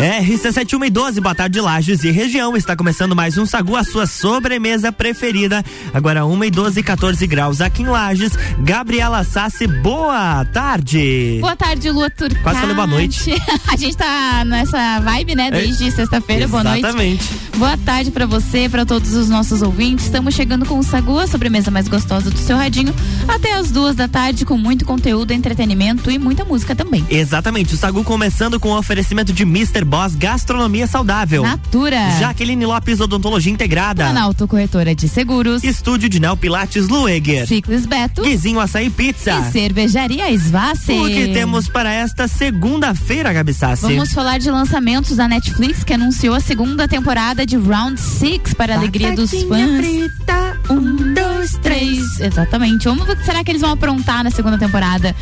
RC7112, boa tarde, Lages e região. Está começando mais um Sagu, a sua sobremesa preferida. Agora 1 e 12, 14 graus aqui em Lages. Gabriela Sassi, boa tarde. Boa tarde, Lua Turcati. Quase falei boa noite. a gente tá nessa vibe, né? Desde é. sexta-feira, boa noite. Exatamente. Boa tarde para você, para todos os nossos ouvintes. Estamos chegando com o Sagu, a sobremesa mais gostosa do seu radinho, até as duas da tarde, com muito conteúdo, entretenimento e muita música também. Exatamente. O Sagu começando com o oferecimento de Mr. Boss Gastronomia Saudável. Natura. Jaqueline Lopes Odontologia Integrada. Planalto Corretora de Seguros. Estúdio de Neo Pilates Lueger. Ciclis Beto. Guizinho Açaí Pizza. E Cervejaria Svassi. O que temos para esta segunda-feira, Gabi Sassi? Vamos falar de lançamentos da Netflix, que anunciou a segunda temporada de Round Six para a alegria dos fãs. Frita, um, dois, três. Exatamente. Vamos ver o que será que eles vão aprontar na segunda temporada.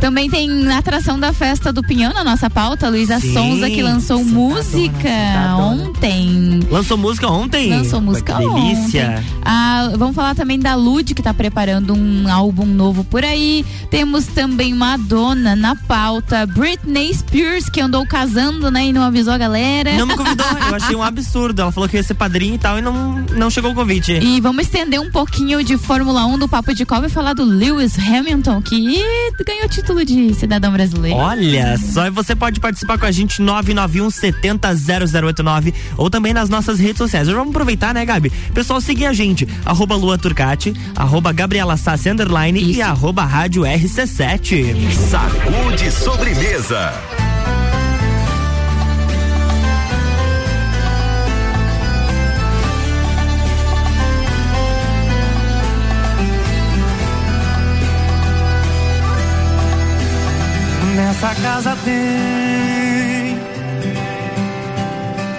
Também tem a atração da festa do Pinhão na nossa pauta. Luísa Sonza, que lançou lançou música ontem. Lançou música ontem? Lançou música que delícia. ontem. Ah, vamos falar também da Lud, que está preparando um álbum novo por aí. Temos também Madonna na pauta. Britney Spears, que andou casando, né? E não avisou a galera. Não me convidou. Eu achei um absurdo. Ela falou que ia ser padrinho e tal e não, não chegou o convite. E vamos estender um pouquinho de Fórmula 1 do Papo de Copa e falar do Lewis Hamilton, que ganhou título de cidadão brasileiro. Olha só, e você pode participar com a gente 991 70 0089 ou também nas nossas redes sociais. Vamos aproveitar, né, Gabi? Pessoal, seguir a gente, arroba Lua Turcati, arroba Gabriela Sassi Underline Isso. e arroba Rádio RC7. Sacude sobremesa. Nessa casa tem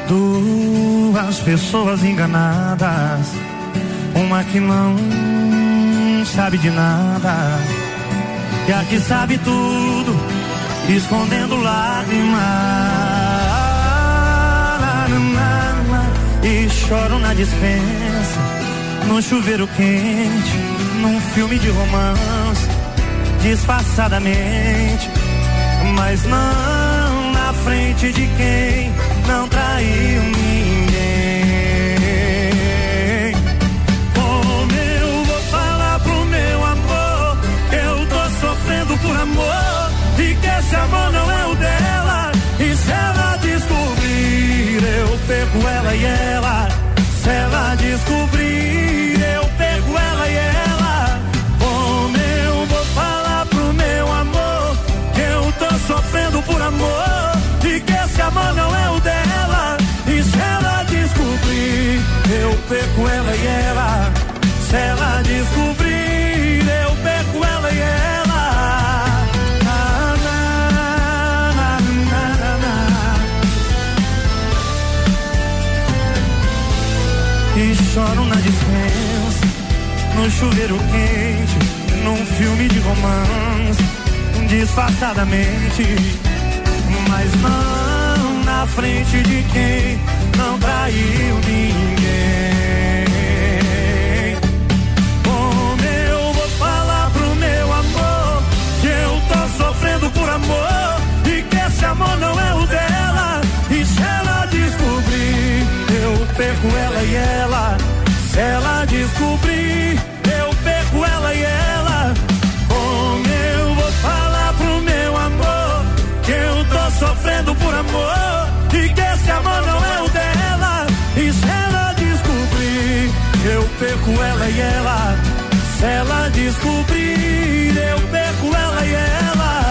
duas pessoas enganadas, uma que não sabe de nada, e a que sabe tudo, escondendo lágrimas. E choro na dispensa, no chuveiro quente, num filme de romance, disfarçadamente, mas não na frente de quem não traiu ninguém. Como eu vou falar pro meu amor que eu tô sofrendo por amor e que esse amor não é o dela? E se ela descobrir, Se ela descobrir, eu perco ela e ela. E choro na dispensa, no chuveiro quente, num filme de romance, disfarçadamente, mas não na frente de quem não traiu ninguém. Por amor e que esse amor não é o dela? E se ela descobrir, eu perco ela e ela. Se ela descobrir, eu perco ela e ela. Como eu vou falar pro meu amor que eu tô sofrendo por amor e que esse amor não é o dela? E se ela descobrir, eu perco ela e ela. Se ela descobrir, eu perco ela e ela.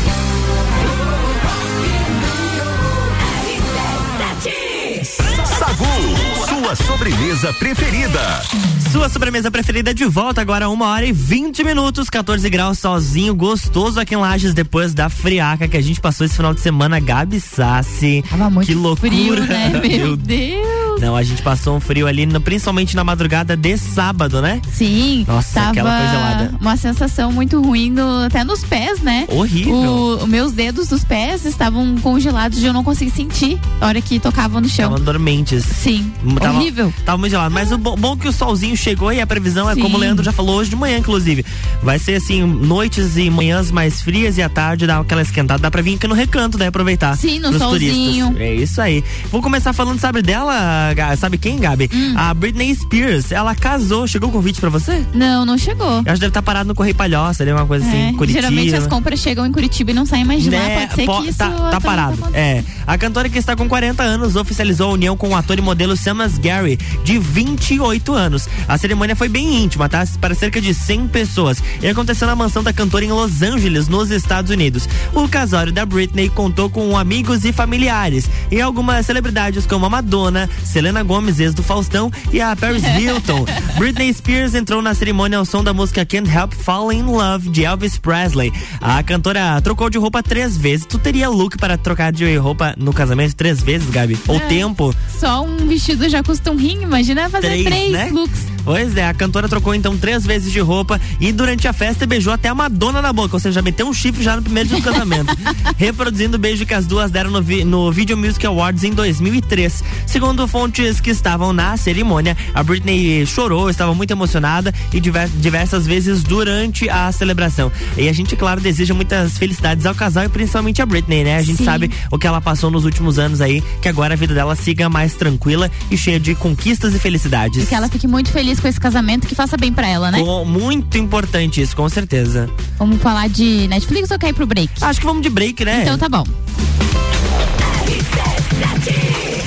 Sagu, sua sobremesa preferida. Sua sobremesa preferida de volta agora, uma hora e 20 minutos, 14 graus sozinho, gostoso aqui em Lages, depois da friaca que a gente passou esse final de semana, Gabi Sassi. Tava muito que loucura, frio, né? Meu Deus. Não, a gente passou um frio ali, no, principalmente na madrugada de sábado, né? Sim. Nossa, tava aquela foi gelada. Uma sensação muito ruim, no, até nos pés, né? Horrível. O, meus dedos dos pés estavam congelados e eu não consegui sentir a hora que tocavam no chão. Estavam dormentes. Sim. Tava, horrível. Tava muito gelado. Mas o bom, bom que o solzinho chegou e a previsão é Sim. como o Leandro já falou hoje de manhã, inclusive. Vai ser assim, noites e manhãs mais frias e à tarde dá aquela esquentada. Dá pra vir aqui no recanto, daí aproveitar. Sim, no solzinho. turistas. É isso aí. Vou começar falando, sabe dela, sabe quem, Gabi? Hum. A Britney Spears. Ela casou. Chegou o convite pra você? Não, não chegou. Eu acho que deve estar parado no Correio Palhoça, ali, uma coisa assim, É, Curitiba. geralmente as compras chegam em Curitiba e não saem mais de lá. Né, Pode ser po- que isso tá, tá também parado. acontecendo. é. A cantora que está com 40 anos oficializou a união com o ator e modelo Samus Gary, de 28 anos. A cerimônia foi bem íntima, tá? Para cerca de 100 pessoas. E aconteceu na mansão da cantora em Los Angeles, nos Estados Unidos. O casório da Britney contou com amigos e familiares. E algumas celebridades como a Madonna, Selena Gomes, ex do Faustão, e a Paris Hilton. Britney Spears entrou na cerimônia ao som da música Can't Help Falling in Love de Elvis Presley. A cantora trocou de roupa três vezes. Tu teria look para trocar de roupa no casamento três vezes, Gabi? Ou É. tempo? Só um vestido já custa um rim, imagina fazer Três, três, né? looks. Pois é, a cantora trocou então três vezes de roupa e durante a festa beijou até a Madonna na boca, ou seja, meteu um chifre já no primeiro dia do casamento. reproduzindo o beijo que as duas deram no, vi- no Video Music Awards em 2003. Segundo fontes que estavam na cerimônia, a Britney chorou, estava muito emocionada e diver- diversas vezes durante a celebração. E a gente, claro, deseja muitas felicidades ao casal e principalmente a Britney, né? A gente Sim. sabe o que ela passou nos últimos anos aí, que agora a vida dela siga mais tranquila e cheia de conquistas e felicidades. E que ela fique muito feliz com esse casamento, que faça bem pra ela, né? Com- muito importante isso, com certeza. Vamos falar de Netflix ou quer ir pro break? Acho que vamos de break, né? Então tá bom.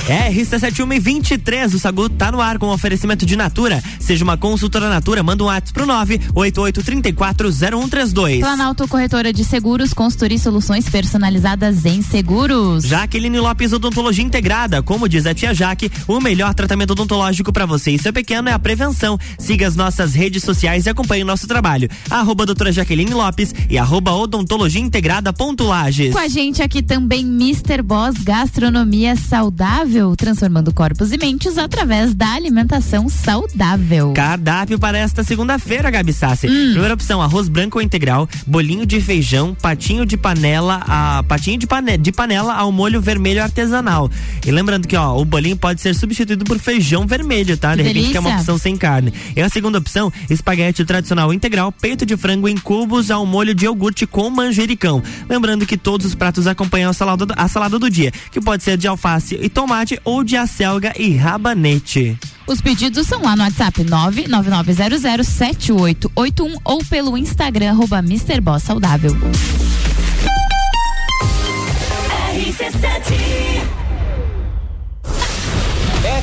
É, RC7123, o Sagu tá no ar com oferecimento de Natura. Seja uma consultora Natura, manda um WhatsApp pro 988340132. Planalto Corretora de Seguros, consultoria e soluções personalizadas em seguros. Jaqueline Lopes Odontologia Integrada, como diz a tia Jaque, o melhor tratamento odontológico para você e seu pequeno é a prevenção. Siga as nossas redes sociais e acompanhe o nosso trabalho. Arroba doutora Jaqueline Lopes e arroba odontologia integrada ponto Lages. Com a gente aqui também Mr. Boss Gastronomia Saudável, transformando corpos e mentes através da alimentação saudável. Cardápio para esta segunda-feira, Gabi Sassi. Hum. Primeira opção, arroz branco ou integral, bolinho de feijão, patinho de panela, a patinho de, pane, de panela ao molho vermelho artesanal. E lembrando que, ó, o bolinho pode ser substituído por feijão vermelho, tá? Que de repente que é uma delícia. opção sem carne. E a segunda opção, espaguete tradicional integral, peito de frango em cubos ao molho de iogurte com manjericão. Lembrando que todos os pratos acompanham a salada, a salada do dia, que pode ser de alface e tomate ou de acelga e rabanete. Os pedidos são lá no WhatsApp 999007881 ou pelo Instagram arroba Mr. Boss Saudável.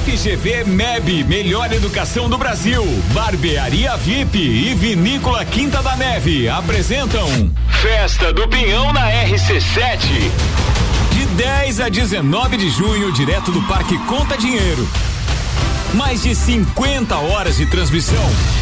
FGV MEB, melhor educação do Brasil. Barbearia VIP e Vinícola Quinta da Neve apresentam Festa do Pinhão na RC7. De 10 a 19 de junho, direto do Parque Conta Dinheiro. Mais de 50 horas de transmissão.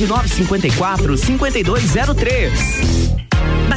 9954 5203.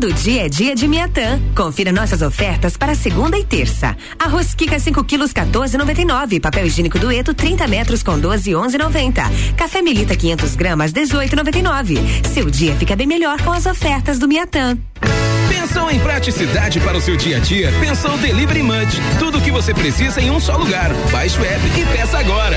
Todo dia é dia de Miatã. Confira nossas ofertas para segunda e terça. Arroz Kika 5 quilos 14,99. Papel higiênico dueto 30 metros com 12 11,90. Café Melita 500 gramas 18,99. Seu dia fica bem melhor com as ofertas do Miatã. Pensou em praticidade para o seu dia a dia? Pensou Delivery Munch. Tudo o que você precisa em um só lugar. Baixe o app e peça agora.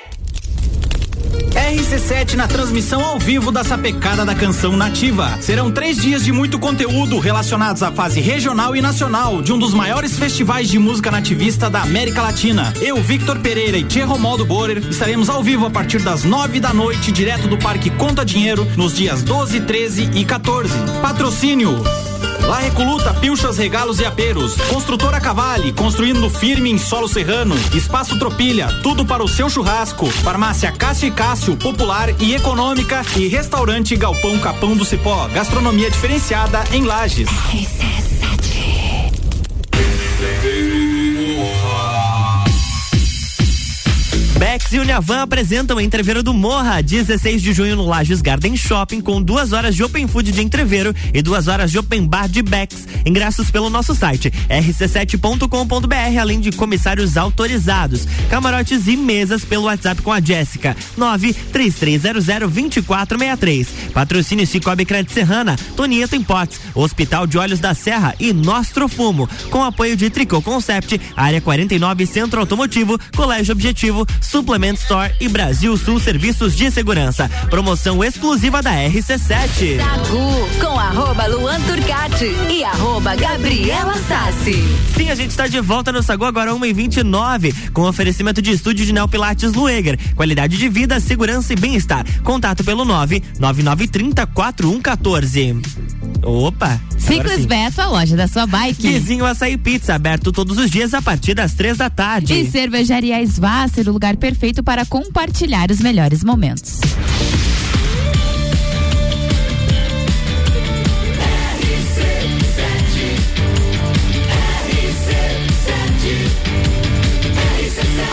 RC7 na transmissão ao vivo da Sapecada da Canção Nativa. Serão três dias de muito conteúdo relacionados à fase regional e nacional de um dos maiores festivais de música nativista da América Latina. Eu, Victor Pereira e Tia Romaldo Borer estaremos ao vivo a partir das nove da noite, direto do Parque Conta Dinheiro, nos dias 12, 13 e 14. Patrocínio. La Recoluta, Pilchas, Regalos e Aperos. Construtora Cavale, construindo firme em solo serrano. Espaço Tropilha, tudo para o seu churrasco. Farmácia Cássio e Cássio, popular e econômica. E restaurante Galpão Capão do Cipó, gastronomia diferenciada em Lages. Bex e Uniavan apresentam Entreveiro do Morra, 16 de junho no Lages Garden Shopping, com duas horas de Open Food de Entreveiro e duas horas de Open Bar de Bex. Ingressos pelo nosso site rc7.com.br, além de comissários autorizados. Camarotes e mesas pelo WhatsApp com a Jéssica, 933002463. Patrocínio Cicobi Crédito Serrana, Tonieto Imports, Hospital de Olhos da Serra e Nostro Fumo, com apoio de Tricô Concept, Área 49 Centro Automotivo, Colégio Objetivo, Suplement Store e Brasil Sul Serviços de Segurança. Promoção exclusiva da RC7. Sagu com arroba Luan Turcati e arroba Gabriela Sassi. Sim, a gente está de volta no Sagu agora 1h29 com oferecimento de estúdio de Neopilates Lueger. Qualidade de vida, segurança e bem-estar. Contato pelo 99930 4114. Opa! Ciclis Beto, a loja da sua bike. Vizinho Açaí Pizza, aberto todos os dias a partir das três da tarde. E Cervejaria Svasser, o lugar perfeito para compartilhar os melhores momentos.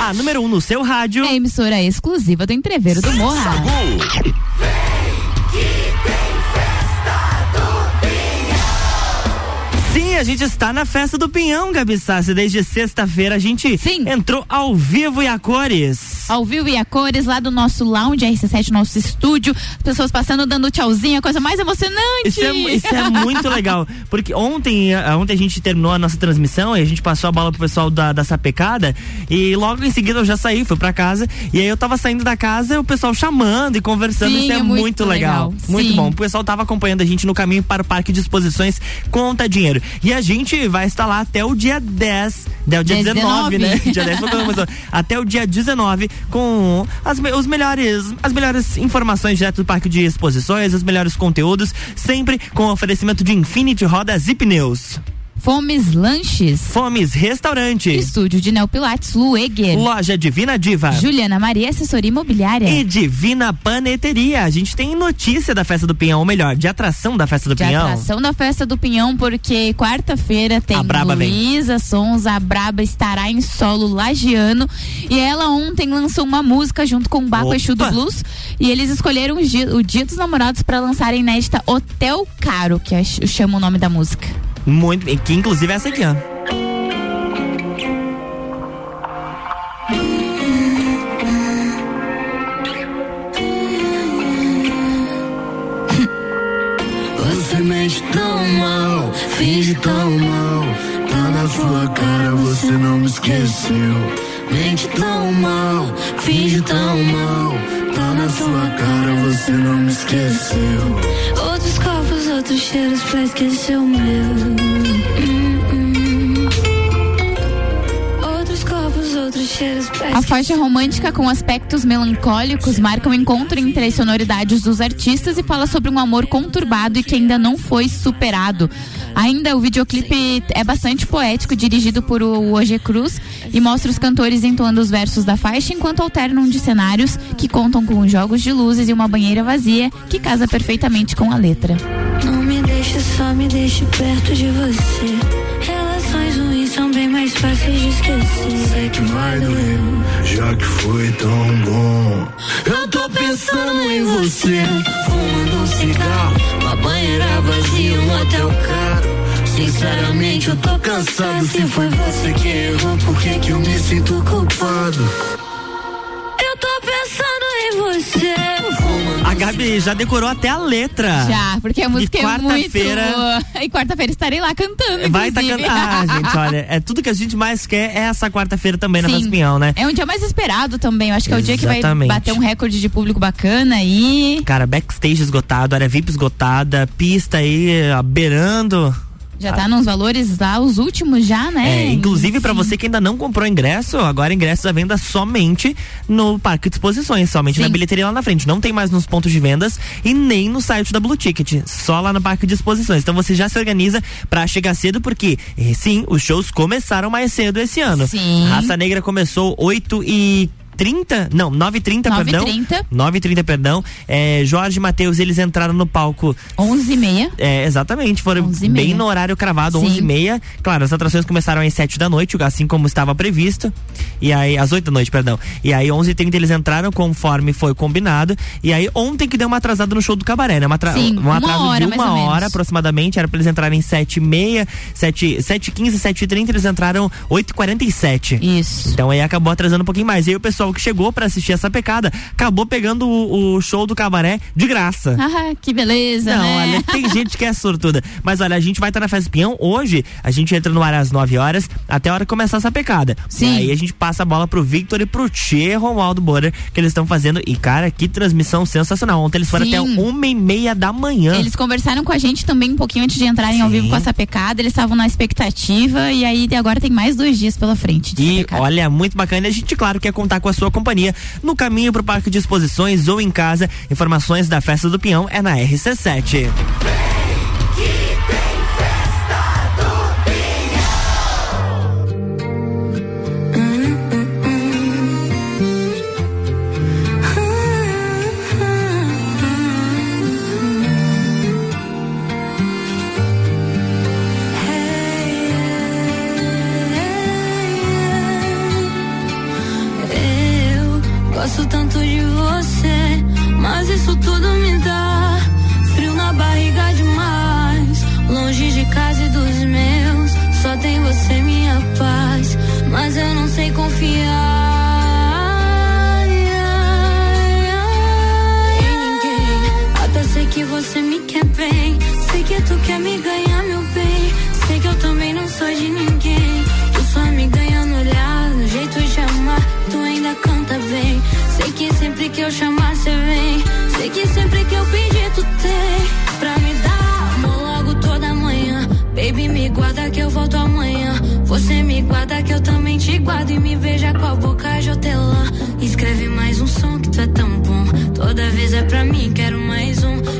A número 1 um no seu rádio. É a emissora exclusiva do Entreveiro do Morra. Sim, a gente está na festa do Pinhão, Gabi Sassi. Desde sexta-feira a gente Sim. entrou ao vivo e a cores. Ao vivo e a cores, lá do nosso lounge RC7, nosso estúdio. As pessoas passando, dando tchauzinho, a coisa mais emocionante. Isso é, isso é muito legal. Porque ontem, a- ontem a gente terminou a nossa transmissão e a gente passou a bola pro pessoal da, da sapecada. E logo em seguida eu já saí, fui pra casa. E aí eu tava saindo da casa o pessoal chamando e conversando. Sim, isso é, é muito, muito legal. legal. Muito Sim. bom. O pessoal tava acompanhando a gente no caminho para o Parque de Exposições Conta Dinheiro. E a gente vai estar lá até o dia 10. Até o dia 19, 19. né? Dia 10 foi quando começou. Até o dia 19 com as, os melhores, as melhores informações direto do Parque de Exposições, os melhores conteúdos, sempre com oferecimento de Infinity Rodas e Pneus. Fomes Lanches. Fomes Restaurante. Estúdio de Neopilates Lueger. Loja Divina Diva. Juliana Maria, assessoria imobiliária. E Divina Paneteria. A gente tem notícia da festa do Pinhão, ou melhor, de atração da festa do de Pinhão. atração da festa do Pinhão, porque quarta-feira tem A vem. Luísa Sonza, a Braba estará em solo lagiano e ela ontem lançou uma música junto com o Baco Opa! Exu do Blues e eles escolheram o dia, o dia dos namorados para lançarem nesta Hotel Caro, que eu ch- chamo o nome da música. Muito, bem, que inclusive é essa aqui, ó. Você mente tão mal, finge tão mal. Tá na sua cara, você não me esqueceu. Mente tão mal, finge tão mal. Tá na sua cara, você não me esqueceu. Outros cheiros pra esquecer o meu. A faixa romântica com aspectos melancólicos marca o encontro entre as sonoridades dos artistas e fala sobre um amor conturbado e que ainda não foi superado. Ainda o videoclipe é bastante poético, dirigido por o OG Cruz e mostra os cantores entoando os versos da faixa enquanto alternam de cenários que contam com jogos de luzes e uma banheira vazia que casa perfeitamente com a letra. Não me deixe só, me deixe perto de você. Bem mais fáceis de esquecer. Sei que vai doer, já que foi tão bom. Eu tô pensando em você, fumando um cigarro, uma banheira vazia, um hotel caro. Sinceramente, eu tô cansado. Se foi você que errou, por que que eu me sinto culpado? Gabi já decorou até a letra. Já, porque a música E é muito boa. E quarta-feira estarei lá cantando. Vai tá inclusive. cantando. Ah, gente, olha, é tudo que a gente mais quer é essa quarta-feira também na Sim. Festa Pinhão, né? É um dia mais esperado também. Eu acho que é o dia que vai bater um recorde de público bacana aí. Cara, backstage esgotado, área VIP esgotada, pista aí beirando. Já tá nos valores lá, os últimos já, né? É, inclusive pra você que ainda não comprou ingresso, agora ingressos à venda somente no Parque de Exposições, somente na bilheteria lá na frente. Não tem mais nos pontos de vendas e nem no site da Blue Ticket, só lá no Parque de Exposições. Então você já se organiza pra chegar cedo, porque eh, sim, os shows começaram mais cedo esse ano. Sim. Raça Negra começou 8 e 30? Não, 9h30, perdão. 9h30. 9h30, perdão. É, Jorge e Matheus, eles entraram no palco 11h30. é, exatamente, foram 11h30. bem no horário cravado, Sim. 11 e meia. Claro, as atrações começaram às 7 da noite, assim como estava previsto. E aí, às 8 da noite, perdão. E aí, 11 h 30 eles entraram conforme foi combinado. E aí, ontem que deu uma atrasada no show do Cabaré, né? Uma atra- Sim, um uma atraso hora, de uma hora aproximadamente. Era pra eles entrarem 7 e meia, 7, 7 15 7 h 30 eles entraram 8 h 47 Isso. Então aí acabou atrasando um pouquinho mais. E aí o pessoal que chegou pra assistir essa pecada acabou pegando o, o show do Cabaré de graça. Ah, que beleza, Não, né? olha, tem gente que é sortuda. Mas olha, a gente vai estar na Festa Pinhão hoje. A gente entra no ar às 9 horas, até a hora que começar essa pecada. Sim. E aí a gente passa a bola pro Victor e pro Tchê Romualdo Borer, que eles estão fazendo. E, cara, que transmissão sensacional. Ontem eles foram Sim. até uma e meia da manhã. Eles conversaram com a gente também um pouquinho antes de entrarem ao Sim. vivo com essa pecada. Eles estavam na expectativa e aí agora tem mais dois dias pela frente. E olha, muito bacana. A gente, claro, quer contar com a sua companhia no caminho pro Parque de Exposições ou em casa. Informações da Festa do Pinhão é na RC7. Com a boca de hortelã. Escreve mais um som que tu é tão bom. Toda vez é pra mim, quero mais um.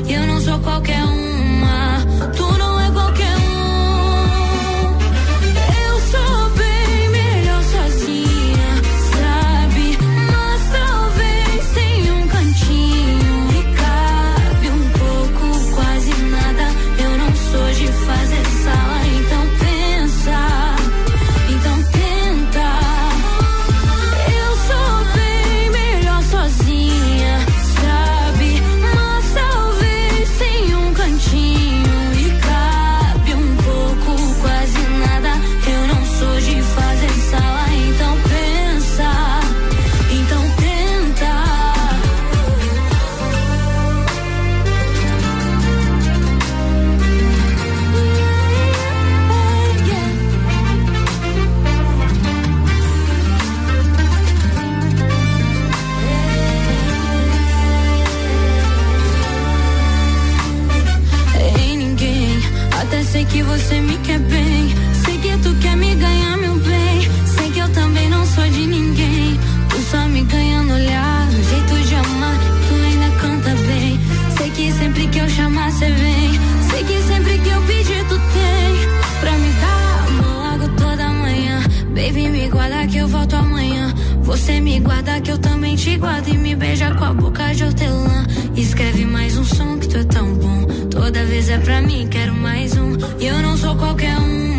Guarda que eu também te guardo. E me beija com a boca de hortelã. Escreve mais um som que tu é tão bom. Toda vez é pra mim, quero mais um. E eu não sou qualquer uma.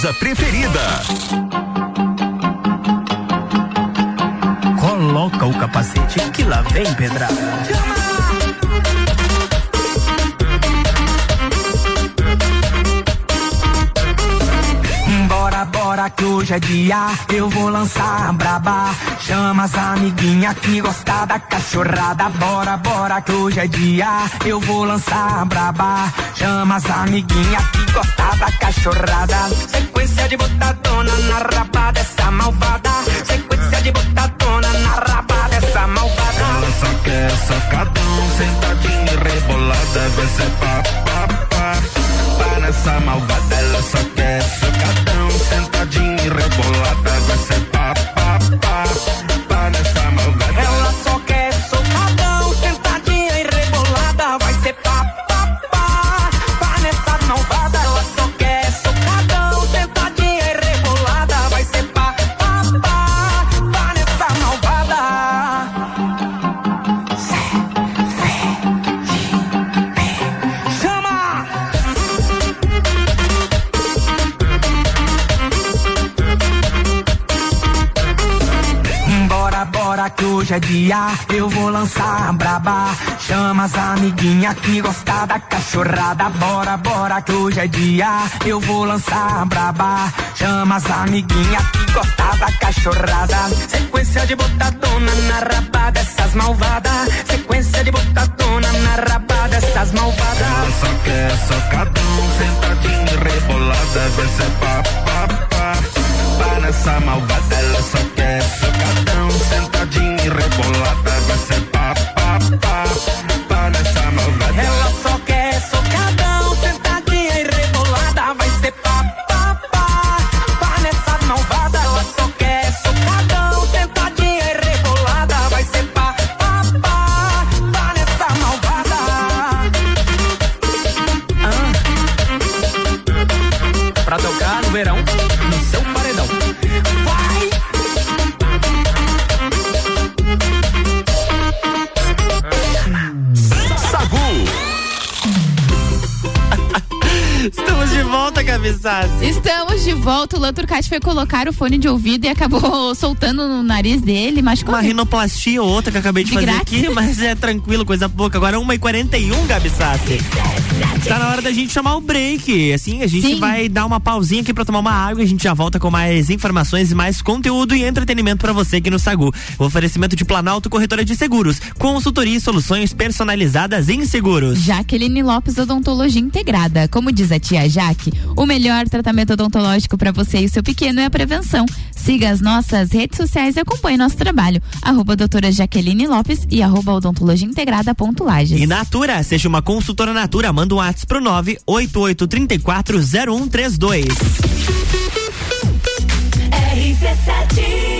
Sobremesa preferida. Coloca o capacete que lá vem pedrada. Bora, bora que hoje é dia, eu vou lançar a braba. Chama as amiguinha que gosta da cachorrada. Bora, bora que hoje é dia, eu vou lançar a braba. Chama as amiguinha que gosta da cachorrada. Sequência de botadona na raba dessa malvada. Sequência de botadona na raba dessa malvada. Ela só quer socadão, sentadinha rebolada, vai ser pá, pá, pá. Pá nessa malvada, ela só quer socadão, sentadinha rebolada, vai ser hoje é dia, eu vou lançar braba. Chama as amiguinha que gosta da cachorrada. Bora, bora que hoje é dia, eu vou lançar braba. Chama as amiguinha que gosta da cachorrada. Sequência de botadona na raba dessas malvadas. Sequência de botadona na raba dessas malvadas. Só quer socadão, sentadinha e rebolada, vai ser O Turcati foi colocar o fone de ouvido e acabou soltando no nariz dele. Machucou. Uma rinoplastia ou outra que eu acabei de, De fazer grátis. aqui, mas é tranquilo, coisa pouca. Agora 1h41, Gabi Sassi. Tá na hora da gente chamar o break. Assim, a gente Sim. vai dar uma pausinha aqui pra tomar uma água. A gente já volta com mais informações mais conteúdo e entretenimento pra você aqui no Sagu. O oferecimento de Planalto Corretora de Seguros. Consultoria e soluções personalizadas em seguros. Jaqueline Lopes Odontologia Integrada. Como diz a tia Jaque, o melhor tratamento odontológico para você e o seu pequeno é a prevenção. Siga as nossas redes sociais e acompanhe nosso trabalho. Arroba doutora Jaqueline Lopes e arroba odontologia integrada ponto Lages. E Natura, seja uma consultora Natura, manda um WhatsApp pro 988340132. RC7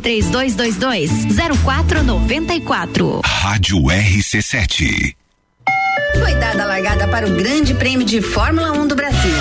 3222 0494. Rádio RC7. Foi dada a largada para o Grande Prêmio de Fórmula 1 do Brasil.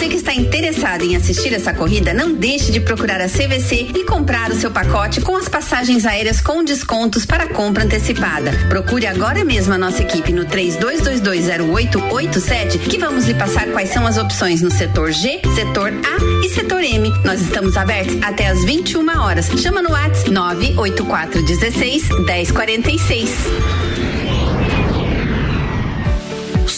Você que está interessado em assistir essa corrida, não deixe de procurar a CVC e comprar o seu pacote com as passagens aéreas com descontos para compra antecipada. Procure agora mesmo a nossa equipe no 32220887 que vamos lhe passar quais são as opções no setor G, setor A e setor M. Nós estamos abertos até às 21 horas. Chama no WhatsApp 98416 1046.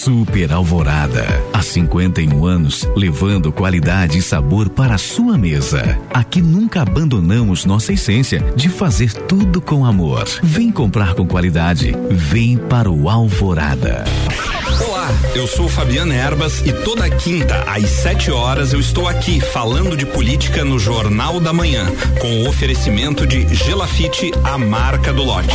Super Alvorada. Há 51 anos, levando qualidade e sabor para a sua mesa. Aqui nunca abandonamos nossa essência de fazer tudo com amor. Vem comprar com qualidade. Vem para o Alvorada. Olá, eu sou Fabiana Erbas e toda quinta às 7 horas eu estou aqui falando de política no Jornal da Manhã, com o oferecimento de Gelafite, a marca do lote.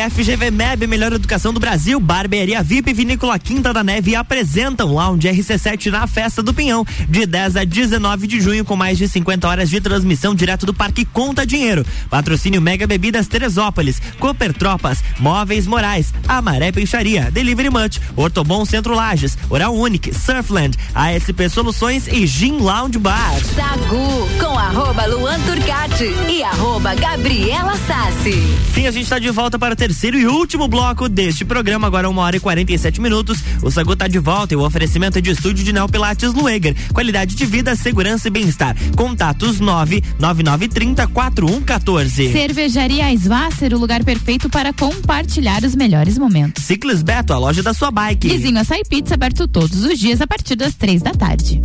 FGV MEB, melhor educação do Brasil, Barbearia VIP, Vinícola Quinta da Neve apresentam Lounge RC7 na Festa do Pinhão, de 10 a 19 de junho, com mais de 50 horas de transmissão direto do Parque Conta Dinheiro. Patrocínio Mega Bebidas Teresópolis, Cooper Tropas, Móveis Morais, Amaré Peixaria, Delivery Munch, Ortobon Centro Lages, Oral Unique, Surfland, ASP Soluções e Gin Lounge Bar. Sagu com arroba Luan Turcati e arroba Gabriela Sassi. Sim, a gente está de volta para o terceiro e último bloco deste programa, agora uma hora e 47 minutos. O Sagu está de volta e o oferecimento é de estúdio de Neo Pilates Lueger. Qualidade de vida, segurança e bem-estar. Contatos 99930 4114. Cervejaria Svasser, o lugar perfeito para compartilhar os melhores momentos. Ciclis Beto, a loja da sua bike. Vizinho Açaí Pizza, aberto todos os dias a partir das três da tarde.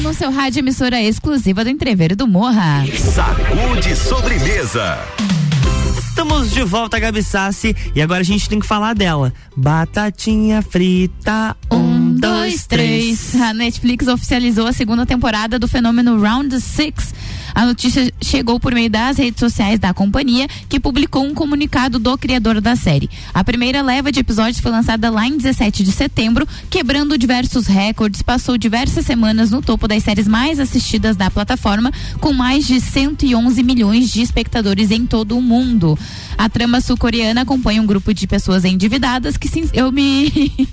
A número 1 no seu rádio, emissora exclusiva do Entreveiro do Morra. Sacude sobremesa. Estamos de volta, Gabi Sassi, e agora a gente tem que falar dela. Batatinha frita, um, dois, três. A Netflix oficializou a segunda temporada do fenômeno Round Six. A notícia chegou por meio das redes sociais da companhia, que publicou um comunicado do criador da série. A primeira leva de episódios foi lançada lá em 17 de setembro, quebrando diversos recordes, passou diversas semanas no topo das séries mais assistidas da plataforma, com mais de 111 milhões de espectadores em todo o mundo. A trama sul-coreana acompanha um grupo de pessoas endividadas que se, eu me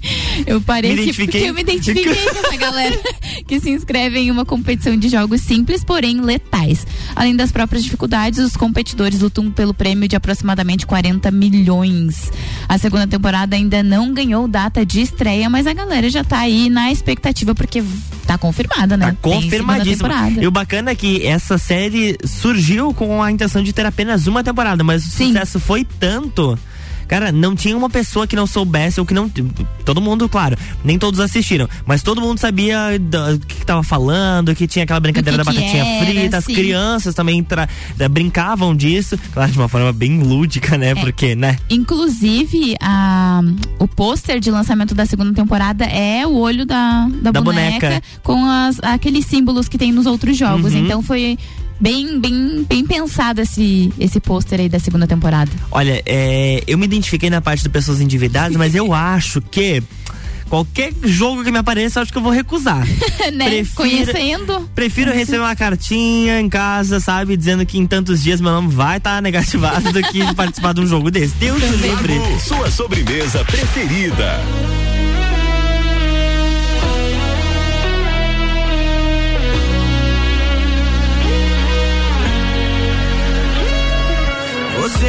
eu parei Me porque eu me identifiquei com essa galera que se inscreve em uma competição de jogos simples, porém letais. Além das próprias dificuldades, os competidores lutam pelo prêmio de aproximadamente 40 milhões. A segunda temporada ainda não ganhou data de estreia, mas a galera já tá aí na expectativa porque tá confirmada, né? Confirmadíssimo. temporada. E o bacana é que essa série surgiu com a intenção de ter apenas uma temporada, mas o sucesso foi tanto. Cara, não tinha uma pessoa que não soubesse ou que não. Todo mundo, claro, nem todos assistiram, mas todo mundo sabia do que, que tava falando, que tinha aquela brincadeira Do da que que batatinha era, frita, as sim. crianças também tra- da- brincavam disso, claro, de uma forma bem lúdica, É. né? Porque, né? Inclusive, a, o pôster de lançamento da segunda temporada é o olho da, da, Da boneca, boneca. com as, aqueles símbolos que tem nos outros jogos. Uhum. Então foi bem, bem, bem pensado esse, esse pôster aí da segunda temporada. Olha, é, eu me identifiquei na parte de pessoas endividadas, mas eu acho que qualquer jogo que me apareça, eu acho que eu vou recusar. né? Prefiro- Conhecendo. Prefiro receber uma cartinha em casa, sabe? Dizendo que em tantos dias meu nome vai estar negativado do que participar de um jogo desse. Deus me livre. Sua sobremesa preferida.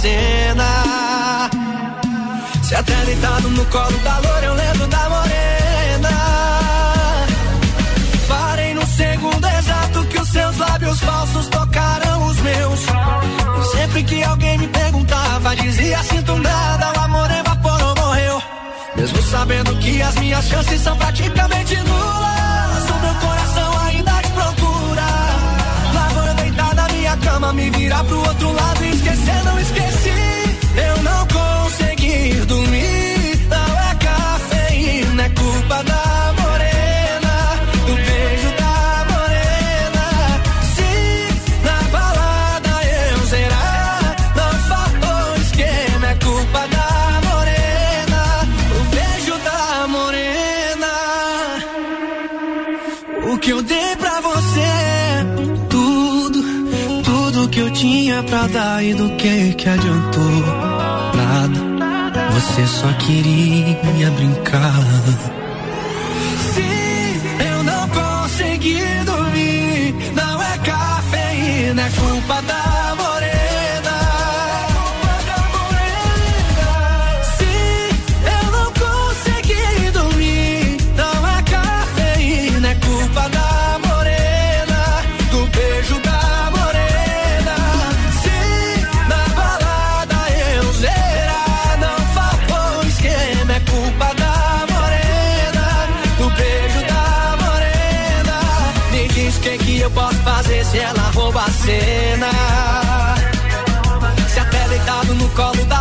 cena. Se até deitado no colo da loura eu lembro da morena. Parei no segundo exato que os seus lábios falsos tocaram os meus. E sempre que alguém me perguntava, dizia sinto nada, o amor evaporou, morreu. Mesmo sabendo que as minhas chances são praticamente nulas, o meu coração cama, me virar pro outro lado e esquecer, não esqueci. que adiantou nada. Você só queria brincar. cena. Se até tá deitado no colo da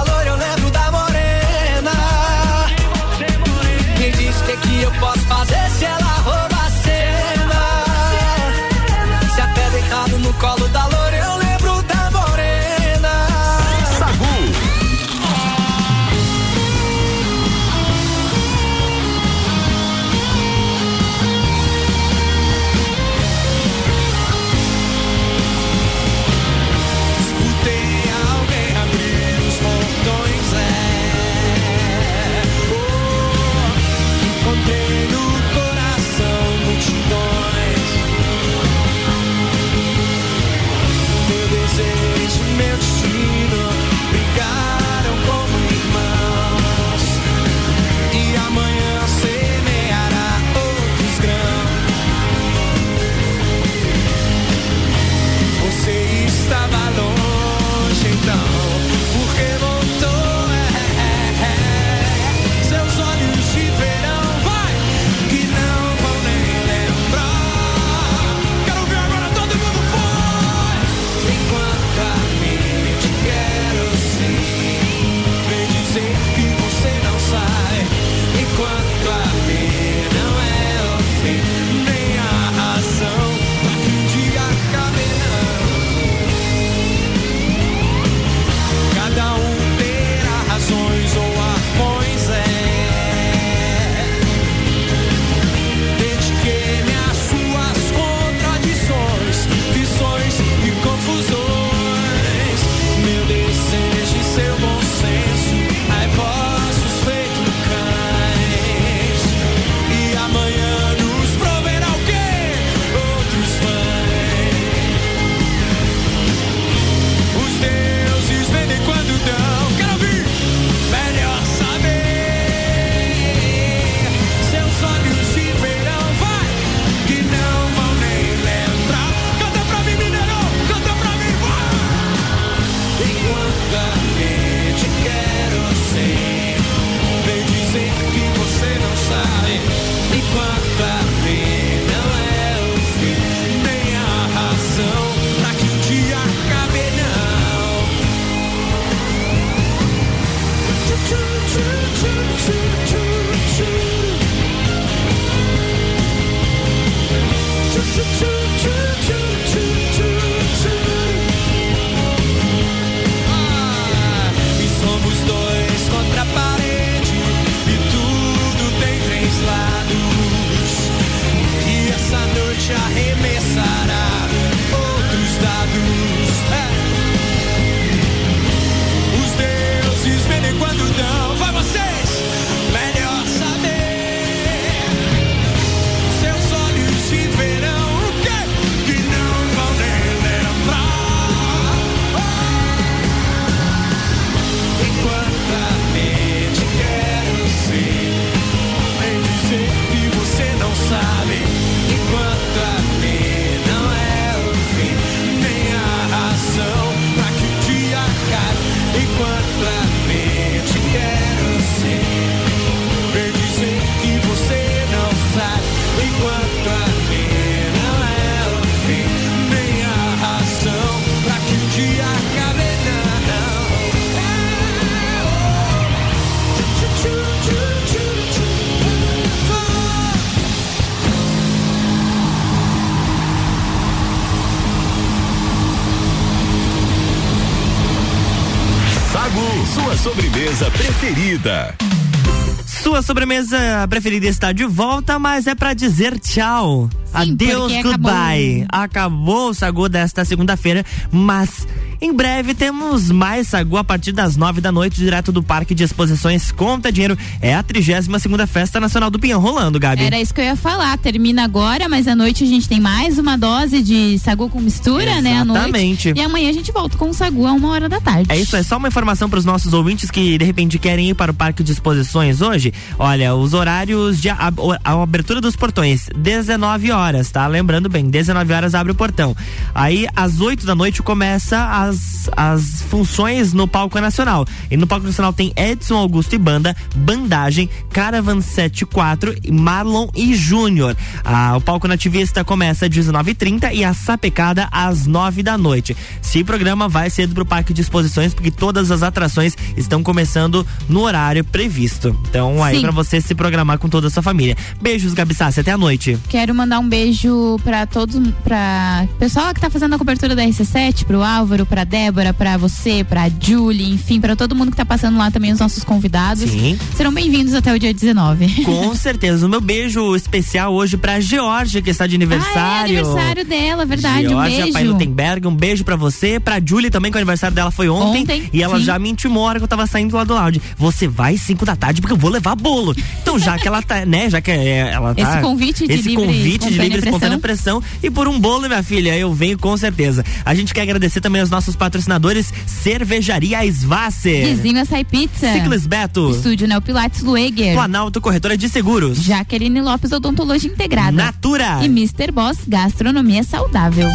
sobremesa preferida está de volta, mas é para dizer tchau. Sim, Adeus, goodbye. Acabou. acabou o sagu desta segunda-feira, mas em breve temos mais Sagu a partir das nove da noite, direto do Parque de Exposições Conta Dinheiro. É a 32 segunda Festa Nacional do Pinhão rolando, Gabi. Era isso que eu ia falar. Termina agora, mas à noite a gente tem mais uma dose de sagu com mistura, né? À noite. Exatamente. E amanhã a gente volta com o sagu a uma hora da tarde. É isso, é só uma informação para os nossos ouvintes que de repente querem ir para o Parque de Exposições hoje. Olha, os horários de a, a abertura dos portões, 19 horas, tá? Lembrando bem, 19 horas abre o portão. Aí às 8 da noite começa as, as funções no palco nacional. E no palco nacional tem Edson Augusto e banda, Bandagem, Caravan 74, Marlon e Júnior. Ah, o palco nativista começa às 19h30 e a sapecada às 9 da noite. Se programa vai cedo pro parque de exposições, porque todas as atrações estão começando no horário previsto. Então, aí para você se programar com toda a sua família. Beijos, Gabi Sassi, até a noite. Quero mandar um beijo pra todos, pra pessoal que tá fazendo a cobertura da RC7, pro Álvaro, pra Débora, pra você, pra Julie, enfim, pra todo mundo que tá passando lá também, os nossos convidados. Sim. Serão bem-vindos até o dia 19. Com certeza. O meu beijo especial hoje pra Georgia, que está de aniversário. Ah, é aniversário dela, verdade. um Georgia beijo. Pailutenberg, um beijo pra você, pra Julie também, que o aniversário dela foi ontem. Ontem, e ela sim. já me intimou a hora que eu tava saindo lá do lounge. Você vai 5 da tarde porque eu vou levar bolo. Então, já que ela tá, né, já que é, ela tá. Esse convite de esse livre convite de espontânea livre pressão. espontânea pressão. E por um bolo, minha filha, eu venho com certeza. A gente quer agradecer também aos nossos patrocinadores, Cervejaria Svasser. Vizinho Açaí Pizza. Ciclis Beto. Estúdio Neo Pilates Lueger. Planalto Corretora de Seguros. Jaqueline Lopes Odontologia Integrada. Natura. E Mr. Boss Gastronomia Saudável.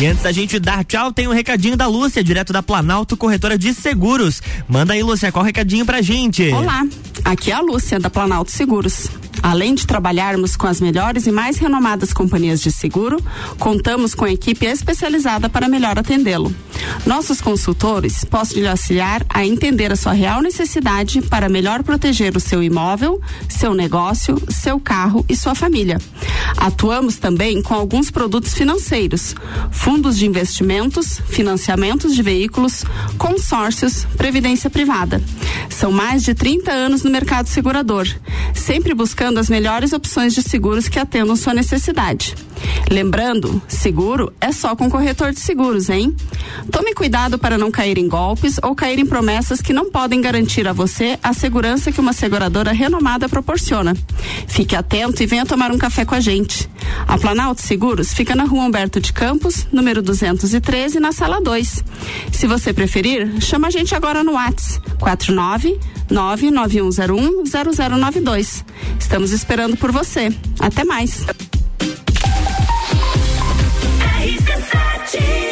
E antes da gente dar tchau, tem um recadinho da Lúcia, direto da Planalto Corretora de Seguros. Manda aí, Lúcia, qual o recadinho pra gente? Olá, aqui é a Lúcia da Planalto Seguros. Além de trabalharmos com as melhores e mais renomadas companhias de seguro, contamos com equipe especializada para melhor atendê-lo. Nossos consultores possam lhe auxiliar a entender a sua real necessidade para melhor proteger o seu imóvel, seu negócio, seu carro e sua família. Atuamos também com alguns produtos financeiros, fundos de investimentos, financiamentos de veículos, consórcios, previdência privada. São mais de 30 anos no mercado segurador, sempre buscando as melhores opções de seguros que atendam sua necessidade. Lembrando, seguro é só com corretor de seguros, hein? Tome cuidado para não cair em golpes ou cair em promessas que não podem garantir a você a segurança que uma seguradora renomada proporciona. Fique atento e venha tomar um café com a gente. A Planalto Seguros fica na rua Humberto de Campos, número 213, na sala 2. Se você preferir, chama a gente agora no WhatsApp 49 991010092. Estamos esperando por você. Até mais. RC7